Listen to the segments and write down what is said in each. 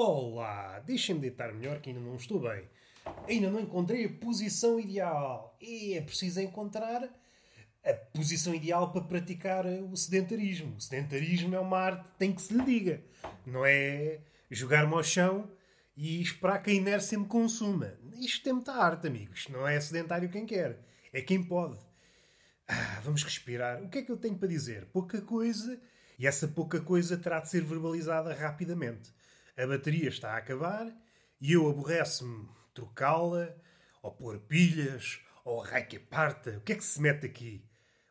Olá, deixem-me deitar melhor que ainda não estou bem. Ainda não encontrei a posição ideal. E é preciso encontrar a posição ideal para praticar o sedentarismo. O sedentarismo é uma arte que tem que se lhe diga. Não é jogar-me ao chão e esperar que a inércia me consuma. Isto tem muita arte, amigos. Não é sedentário quem quer. É quem pode. Ah, vamos respirar. O que é que eu tenho para dizer? Pouca coisa. E essa pouca coisa terá de ser verbalizada rapidamente. A bateria está a acabar e eu aborrece-me trocá-la, ou pôr pilhas, ou raio que parta. O que é que se mete aqui?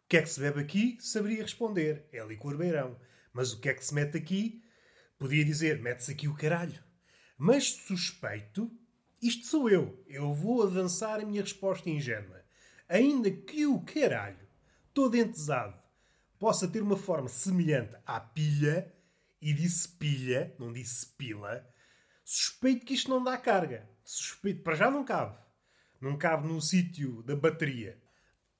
O que é que se bebe aqui? Saberia responder. É licor beirão. Mas o que é que se mete aqui? Podia dizer, mete-se aqui o caralho. Mas suspeito, isto sou eu. Eu vou avançar a minha resposta ingênua. Ainda que o caralho, todo entesado, possa ter uma forma semelhante à pilha, e disse pilha, não disse pila, suspeito que isto não dá carga. Suspeito, para já não cabe. Não cabe no sítio da bateria.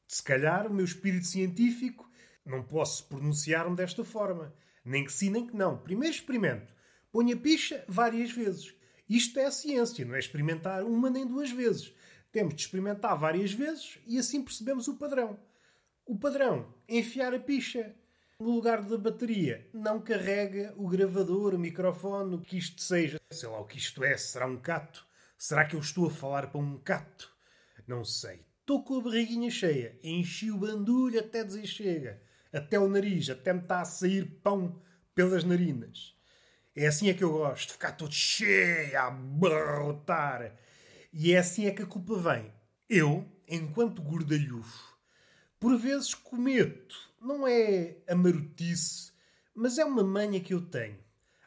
Se calhar o meu espírito científico não posso pronunciar-me desta forma. Nem que sim, nem que não. Primeiro experimento. Ponha picha várias vezes. Isto é a ciência, não é experimentar uma nem duas vezes. Temos de experimentar várias vezes e assim percebemos o padrão. O padrão, enfiar a picha. No lugar da bateria, não carrega o gravador, o microfone, o que isto seja. Sei lá o que isto é, será um cato? Será que eu estou a falar para um cato? Não sei. Estou com a barriguinha cheia, enchi o bandulho até dizer chega. Até o nariz, até me está a sair pão pelas narinas. É assim é que eu gosto, ficar todo cheio, a brotar. E é assim é que a culpa vem. Eu, enquanto gordalhufo, por vezes cometo, não é a marotice, mas é uma manha que eu tenho.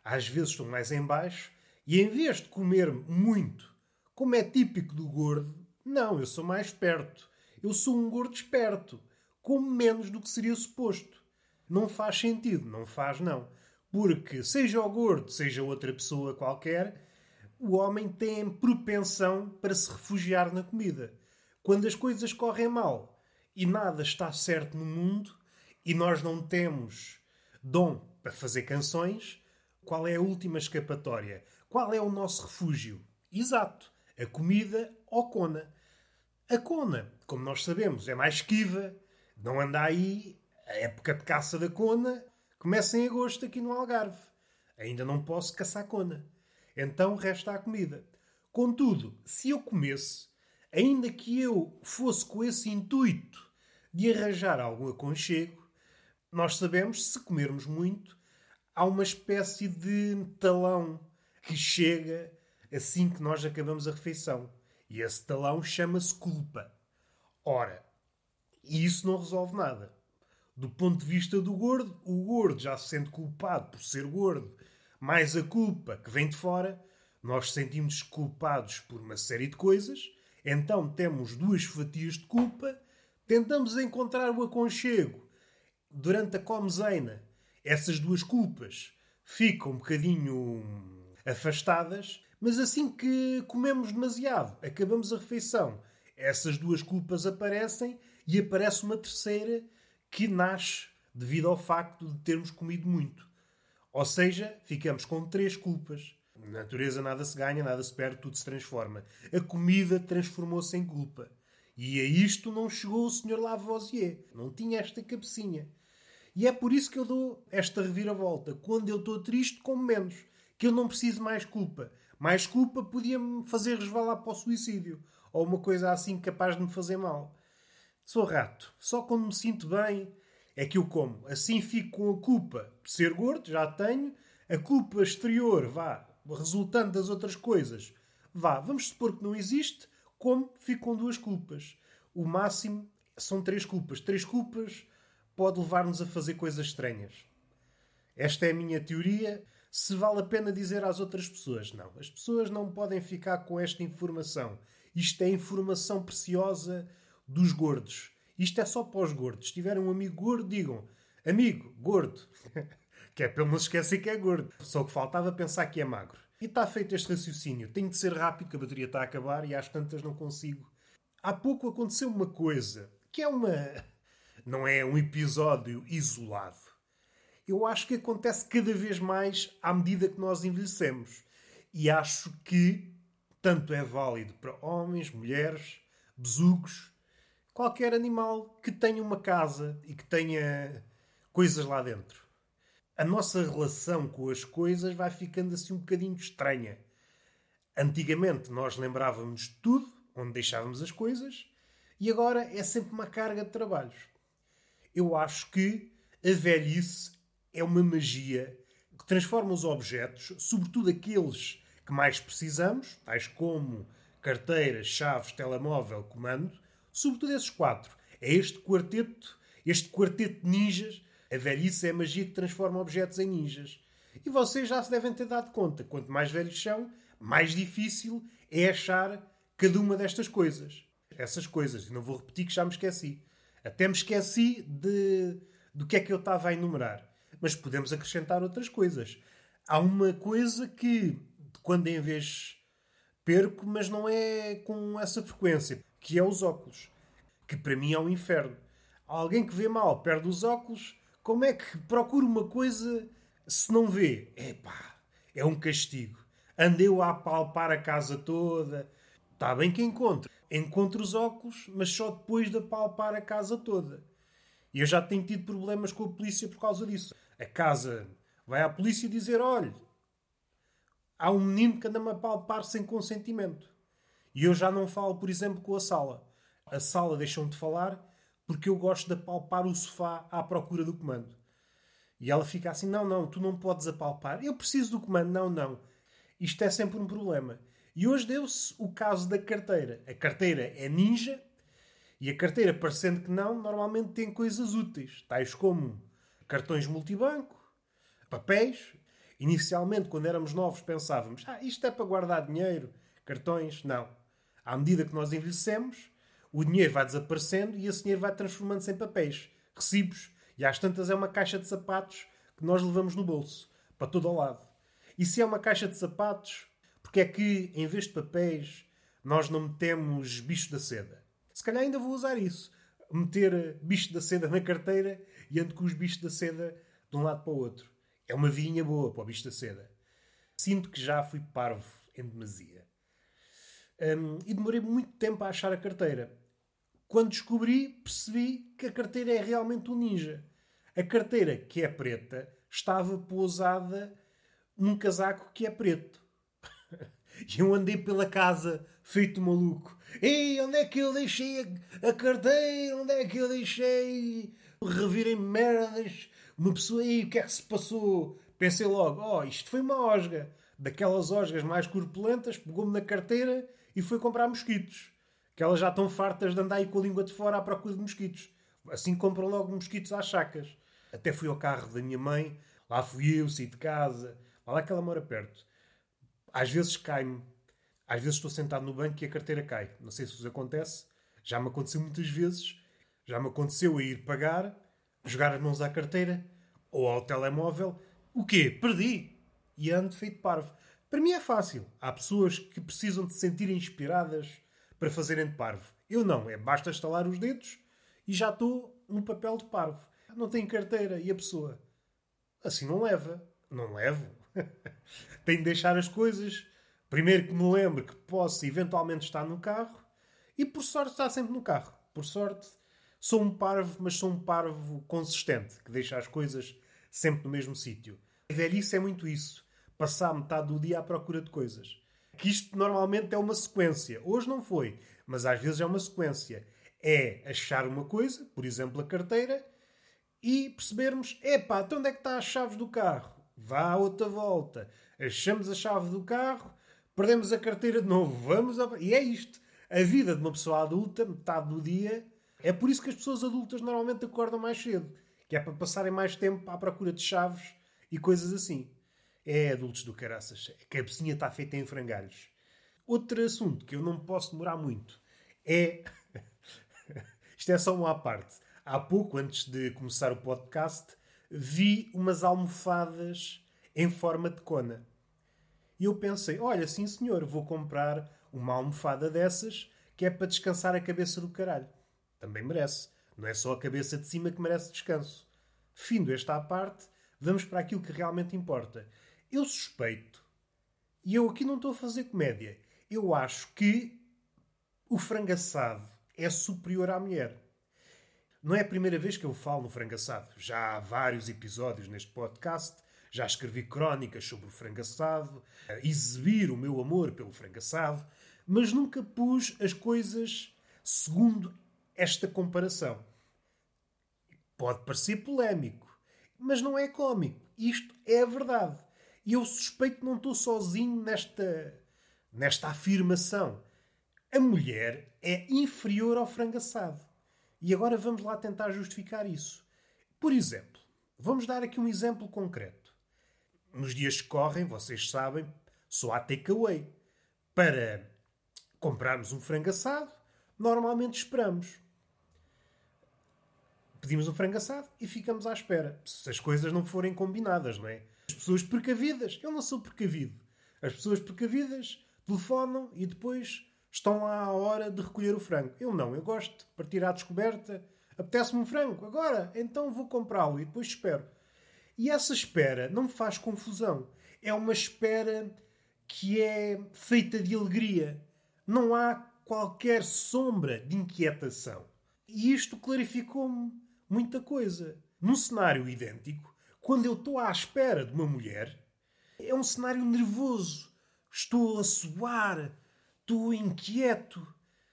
Às vezes estou mais em baixo e em vez de comer muito, como é típico do gordo, não, eu sou mais esperto. Eu sou um gordo esperto. Como menos do que seria suposto. Não faz sentido, não faz não. Porque, seja o gordo, seja outra pessoa qualquer, o homem tem propensão para se refugiar na comida. Quando as coisas correm mal e nada está certo no mundo e nós não temos dom para fazer canções, qual é a última escapatória? Qual é o nosso refúgio? Exato, a comida ou cona. A cona, como nós sabemos, é mais esquiva, não anda aí. A época de caça da cona Começa em agosto aqui no Algarve. Ainda não posso caçar cona. Então resta a comida. Contudo, se eu comesse, ainda que eu fosse com esse intuito de arranjar algum aconchego, nós sabemos, se comermos muito, há uma espécie de talão que chega assim que nós acabamos a refeição. E esse talão chama-se culpa. Ora, isso não resolve nada. Do ponto de vista do gordo, o gordo já se sente culpado por ser gordo, mais a culpa que vem de fora, nós sentimos culpados por uma série de coisas, então temos duas fatias de culpa, tentamos encontrar o aconchego. Durante a comezeina, essas duas culpas ficam um bocadinho afastadas, mas assim que comemos demasiado, acabamos a refeição, essas duas culpas aparecem e aparece uma terceira que nasce devido ao facto de termos comido muito. Ou seja, ficamos com três culpas. Na natureza nada se ganha, nada se perde, tudo se transforma. A comida transformou-se em culpa. E a isto não chegou o Sr. Lavoisier. Não tinha esta cabecinha. E é por isso que eu dou esta reviravolta. Quando eu estou triste, como menos. Que eu não preciso mais culpa. Mais culpa podia-me fazer resvalar para o suicídio. Ou uma coisa assim capaz de me fazer mal. Sou rato. Só quando me sinto bem é que eu como. Assim fico com a culpa de ser gordo, já tenho. A culpa exterior, vá, resultante das outras coisas, vá, vamos supor que não existe, como fico com duas culpas. O máximo são três culpas. Três culpas pode levar-nos a fazer coisas estranhas. Esta é a minha teoria. Se vale a pena dizer às outras pessoas, não. As pessoas não podem ficar com esta informação. Isto é informação preciosa dos gordos. Isto é só para os gordos. Se tiverem um amigo gordo, digam: Amigo, gordo. que é ele não esquecer que é gordo. Só que faltava pensar que é magro. E está feito este raciocínio. Tenho de ser rápido, que a bateria está a acabar e às tantas não consigo. Há pouco aconteceu uma coisa que é uma. Não é um episódio isolado. Eu acho que acontece cada vez mais à medida que nós envelhecemos. E acho que tanto é válido para homens, mulheres, besugos, qualquer animal que tenha uma casa e que tenha coisas lá dentro. A nossa relação com as coisas vai ficando assim um bocadinho estranha. Antigamente nós lembrávamos de tudo, onde deixávamos as coisas, e agora é sempre uma carga de trabalhos. Eu acho que a velhice é uma magia que transforma os objetos, sobretudo aqueles que mais precisamos, tais como carteiras, chaves, telemóvel, comando, sobretudo esses quatro. É este quarteto, este quarteto de ninjas. A velhice é a magia que transforma objetos em ninjas. E vocês já se devem ter dado conta. Quanto mais velhos são, mais difícil é achar cada uma destas coisas. Essas coisas. E não vou repetir que já me esqueci. Até me esqueci de, do que é que eu estava a enumerar. Mas podemos acrescentar outras coisas. Há uma coisa que, quando em vez perco, mas não é com essa frequência, que é os óculos. Que para mim é um inferno. Alguém que vê mal perde os óculos, como é que procura uma coisa se não vê? Epá, é um castigo. Andei-o a palpar a casa toda. Está bem que encontro. Encontro os óculos, mas só depois de apalpar a casa toda. E eu já tenho tido problemas com a polícia por causa disso. A casa vai à polícia dizer: olha, há um menino que anda-me a palpar sem consentimento. E eu já não falo, por exemplo, com a sala. A sala deixam de falar porque eu gosto de apalpar o sofá à procura do comando. E ela fica assim: não, não, tu não podes apalpar. Eu preciso do comando. Não, não. Isto é sempre um problema. E hoje deu-se o caso da carteira. A carteira é ninja e a carteira, parecendo que não, normalmente tem coisas úteis, tais como cartões multibanco, papéis. Inicialmente, quando éramos novos, pensávamos: ah, isto é para guardar dinheiro, cartões. Não. À medida que nós envelhecemos, o dinheiro vai desaparecendo e esse dinheiro vai transformando-se em papéis, recibos. E às tantas é uma caixa de sapatos que nós levamos no bolso, para todo o lado. E se é uma caixa de sapatos, porque é que, em vez de papéis, nós não metemos bicho da seda? Se calhar ainda vou usar isso. Meter bicho da seda na carteira e ando com os bichos da seda de um lado para o outro. É uma vinha boa para o bicho da seda. Sinto que já fui parvo em demasia. Um, e demorei muito tempo a achar a carteira. Quando descobri, percebi que a carteira é realmente um ninja. A carteira, que é preta, estava pousada num casaco que é preto. E eu andei pela casa feito maluco. Ei, onde é que eu deixei a, a carteira? Onde é que eu deixei? Revirei merdas. Uma pessoa, aí, o que é que se passou? Pensei logo, oh, isto foi uma osga. Daquelas osgas mais corpulentas, pegou-me na carteira e foi comprar mosquitos. Que elas já estão fartas de andar aí com a língua de fora à procura de mosquitos. Assim compram logo mosquitos às chacas. Até fui ao carro da minha mãe, lá fui eu, saí de casa, lá lá que ela mora perto. Às vezes cai-me. Às vezes estou sentado no banco e a carteira cai. Não sei se vos acontece. Já me aconteceu muitas vezes. Já me aconteceu a ir pagar, jogar as mãos à carteira ou ao telemóvel. O quê? Perdi! E ando feito parvo. Para mim é fácil. Há pessoas que precisam de se sentir inspiradas para fazerem de parvo. Eu não. É basta estalar os dedos e já estou no papel de parvo. Não tenho carteira. E a pessoa? Assim não leva. Não levo. Tenho de deixar as coisas. Primeiro que me lembre que posso eventualmente estar no carro. E por sorte está sempre no carro. Por sorte, sou um parvo, mas sou um parvo consistente, que deixa as coisas sempre no mesmo sítio. A velhice é muito isso. Passar metade do dia à procura de coisas. Que isto normalmente é uma sequência. Hoje não foi, mas às vezes é uma sequência. É achar uma coisa, por exemplo, a carteira, e percebermos: epá, então onde é que está as chaves do carro? Vá a outra volta. Achamos a chave do carro, perdemos a carteira de novo. Vamos a... E é isto. A vida de uma pessoa adulta, metade do dia, é por isso que as pessoas adultas normalmente acordam mais cedo. Que é para passarem mais tempo à procura de chaves e coisas assim. É, adultos do caraças. A cabecinha está feita em frangalhos. Outro assunto que eu não posso demorar muito é. Isto é só uma à parte. Há pouco, antes de começar o podcast, vi umas almofadas em forma de cona. E eu pensei: olha, sim senhor, vou comprar uma almofada dessas que é para descansar a cabeça do caralho. Também merece. Não é só a cabeça de cima que merece descanso. Findo esta à parte, vamos para aquilo que realmente importa. Eu suspeito E eu aqui não estou a fazer comédia. Eu acho que o frango assado é superior à mulher. Não é a primeira vez que eu falo no frango assado. Já há vários episódios neste podcast. Já escrevi crónicas sobre o frango assado, exibir o meu amor pelo frango assado, mas nunca pus as coisas segundo esta comparação. Pode parecer polémico, mas não é cómico. Isto é a verdade. E eu suspeito que não estou sozinho nesta, nesta afirmação. A mulher é inferior ao frango assado. E agora vamos lá tentar justificar isso. Por exemplo, vamos dar aqui um exemplo concreto. Nos dias que correm, vocês sabem, só há takeaway. Para comprarmos um frango assado, normalmente esperamos. Pedimos um frango assado e ficamos à espera. Se as coisas não forem combinadas, não é? As pessoas precavidas. Eu não sou precavido. As pessoas precavidas telefonam e depois estão lá à hora de recolher o frango. Eu não, eu gosto de partir à descoberta. Apetece-me um frango, agora, então vou comprá-lo e depois espero. E essa espera não me faz confusão. É uma espera que é feita de alegria. Não há qualquer sombra de inquietação. E isto clarificou-me muita coisa. Num cenário idêntico, quando eu estou à espera de uma mulher, é um cenário nervoso. Estou a suar, estou inquieto.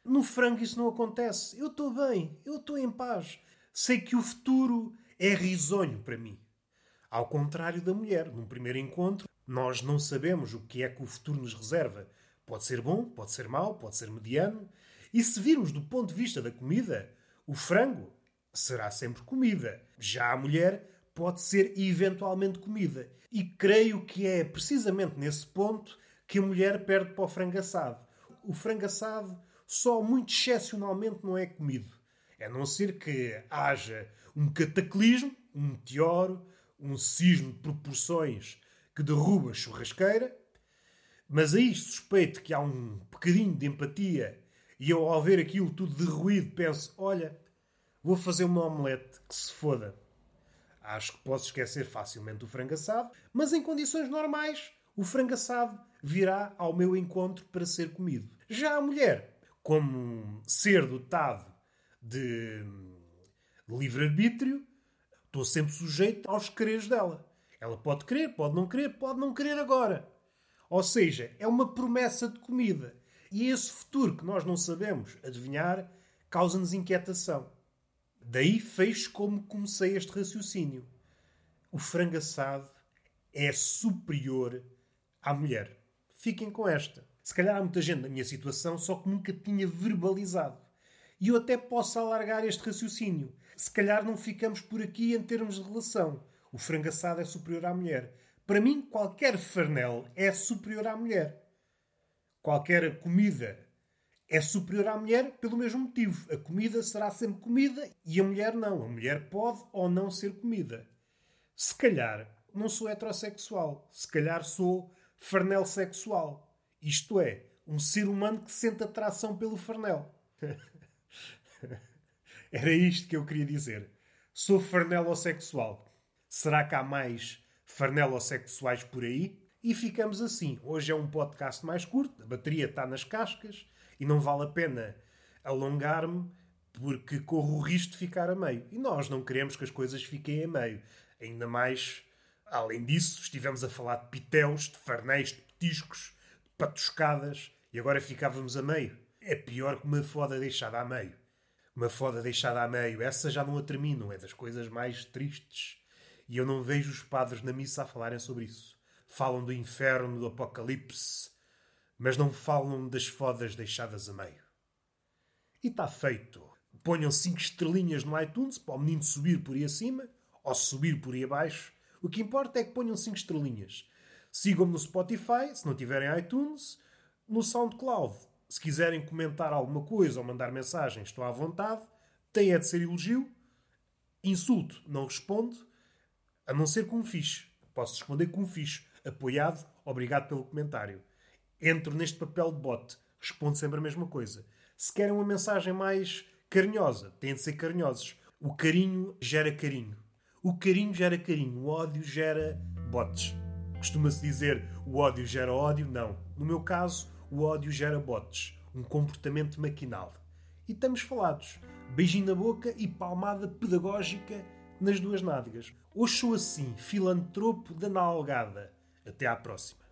No frango isso não acontece. Eu estou bem, eu estou em paz. Sei que o futuro é risonho para mim. Ao contrário da mulher, num primeiro encontro, nós não sabemos o que é que o futuro nos reserva. Pode ser bom, pode ser mau, pode ser mediano. E se virmos do ponto de vista da comida, o frango será sempre comida. Já a mulher pode ser eventualmente comida. E creio que é precisamente nesse ponto que a mulher perde para o frango assado. O frango assado só muito excepcionalmente não é comido. A não ser que haja um cataclismo, um meteoro, um sismo de proporções que derruba a churrasqueira, mas aí suspeito que há um bocadinho de empatia e eu, ao ver aquilo tudo derruído, penso: olha, vou fazer uma omelete que se foda. Acho que posso esquecer facilmente o frango assado, mas em condições normais, o frango assado virá ao meu encontro para ser comido. Já a mulher, como ser dotado de livre-arbítrio, estou sempre sujeito aos quereres dela. Ela pode querer, pode não querer, pode não querer agora. Ou seja, é uma promessa de comida. E esse futuro que nós não sabemos adivinhar causa-nos inquietação. Daí fez como comecei este raciocínio. O frango assado é superior à mulher. Fiquem com esta. Se calhar há muita gente na minha situação, só que nunca tinha verbalizado. E eu até posso alargar este raciocínio. Se calhar não ficamos por aqui em termos de relação. O frango assado é superior à mulher. Para mim, qualquer farnel é superior à mulher. Qualquer comida é superior à mulher pelo mesmo motivo. A comida será sempre comida e a mulher não. A mulher pode ou não ser comida. Se calhar não sou heterossexual. Se calhar sou farnel sexual. Isto é, um ser humano que sente atração pelo farnel. Era isto que eu queria dizer. Sou farnelossexual. Será que há mais farnelossexuais por aí? E ficamos assim. Hoje é um podcast mais curto, a bateria está nas cascas e não vale a pena alongar-me porque corro o risco de ficar a meio. E nós não queremos que as coisas fiquem a meio. Ainda mais, além disso, estivemos a falar de pitéus, de farnéis, de petiscos, patuscadas e agora ficávamos a meio. É pior que uma foda deixada a meio. Uma foda deixada a meio, essa já não a terminam, é das coisas mais tristes. E eu não vejo os padres na missa a falarem sobre isso. Falam do inferno, do apocalipse, mas não falam das fodas deixadas a meio. E está feito. Ponham 5 estrelinhas no iTunes para o menino subir por aí acima ou subir por aí abaixo. O que importa é que ponham 5 estrelinhas. Sigam-me no Spotify, se não tiverem iTunes, no SoundCloud. Se quiserem comentar alguma coisa ou mandar mensagem, estou à vontade. Tem é de ser elogio. Insulto, não respondo, a não ser com um fixe. Posso responder com um fixe. Apoiado, obrigado pelo comentário entro neste papel de bot, respondo sempre a mesma coisa. Se querem uma mensagem mais carinhosa, têm de ser carinhosos. O carinho gera carinho. O carinho gera carinho. O ódio gera bots. Costuma-se dizer o ódio gera ódio. Não. No meu caso, o ódio gera botes. Um comportamento maquinal. E estamos falados. Beijinho na boca e palmada pedagógica nas duas nádegas. Hoje sou assim, filantropo da nalgada. Até à próxima.